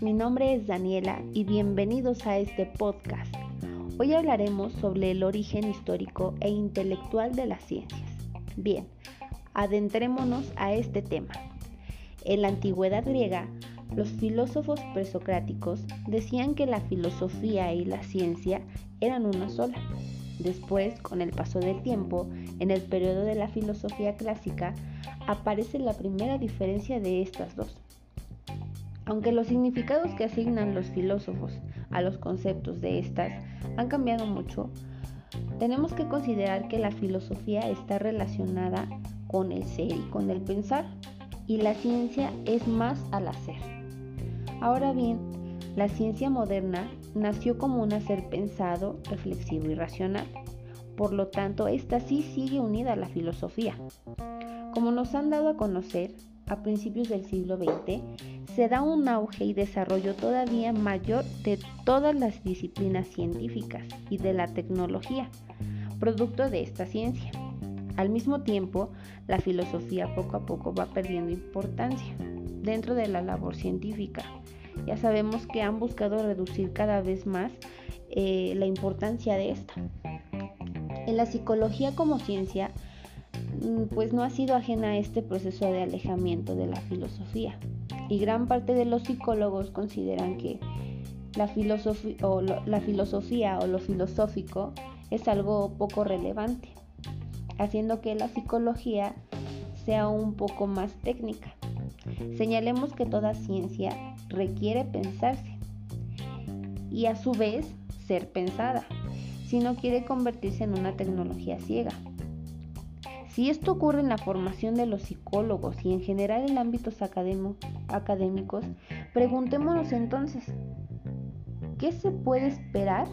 nombre es Daniela y bienvenidos a este podcast. Hoy hablaremos sobre el origen histórico e intelectual de las ciencias. Bien, adentrémonos a este tema. En la antigüedad griega, los filósofos presocráticos decían que la filosofía y la ciencia eran una sola. Después, con el paso del tiempo, en el periodo de la filosofía clásica, aparece la primera diferencia de estas dos. Aunque los significados que asignan los filósofos a los conceptos de estas han cambiado mucho, tenemos que considerar que la filosofía está relacionada con el ser y con el pensar, y la ciencia es más al hacer. Ahora bien, la ciencia moderna nació como un hacer pensado, reflexivo y racional. Por lo tanto, esta sí sigue unida a la filosofía. Como nos han dado a conocer, a principios del siglo XX, se da un auge y desarrollo todavía mayor de todas las disciplinas científicas y de la tecnología, producto de esta ciencia. Al mismo tiempo, la filosofía poco a poco va perdiendo importancia dentro de la labor científica ya sabemos que han buscado reducir cada vez más eh, la importancia de esta. En la psicología como ciencia, pues no ha sido ajena a este proceso de alejamiento de la filosofía. Y gran parte de los psicólogos consideran que la, filosofía o lo, la filosofía o lo filosófico es algo poco relevante, haciendo que la psicología sea un poco más técnica. Señalemos que toda ciencia requiere pensarse y a su vez ser pensada, si no quiere convertirse en una tecnología ciega. Si esto ocurre en la formación de los psicólogos y en general en ámbitos académicos, preguntémonos entonces, ¿qué se puede esperar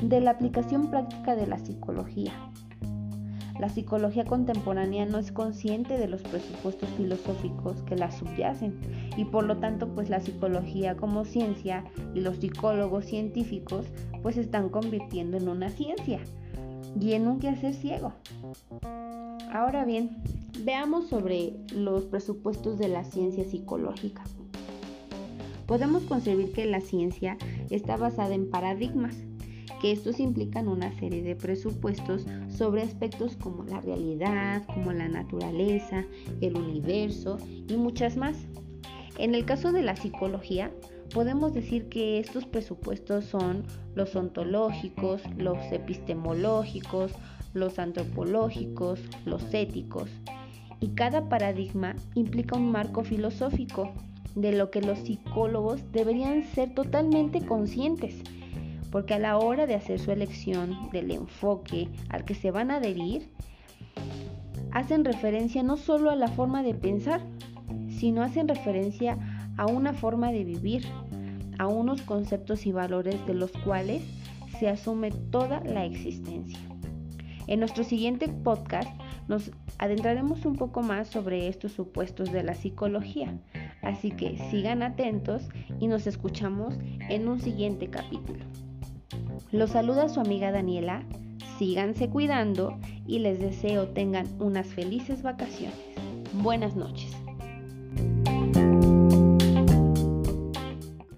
de la aplicación práctica de la psicología? La psicología contemporánea no es consciente de los presupuestos filosóficos que la subyacen y por lo tanto pues la psicología como ciencia y los psicólogos científicos pues se están convirtiendo en una ciencia y en un quehacer ciego. Ahora bien, veamos sobre los presupuestos de la ciencia psicológica. Podemos concebir que la ciencia está basada en paradigmas que estos implican una serie de presupuestos sobre aspectos como la realidad, como la naturaleza, el universo y muchas más. En el caso de la psicología, podemos decir que estos presupuestos son los ontológicos, los epistemológicos, los antropológicos, los éticos. Y cada paradigma implica un marco filosófico de lo que los psicólogos deberían ser totalmente conscientes porque a la hora de hacer su elección del enfoque al que se van a adherir, hacen referencia no solo a la forma de pensar, sino hacen referencia a una forma de vivir, a unos conceptos y valores de los cuales se asume toda la existencia. En nuestro siguiente podcast nos adentraremos un poco más sobre estos supuestos de la psicología, así que sigan atentos y nos escuchamos en un siguiente capítulo. Los saluda su amiga Daniela, síganse cuidando y les deseo tengan unas felices vacaciones. Buenas noches.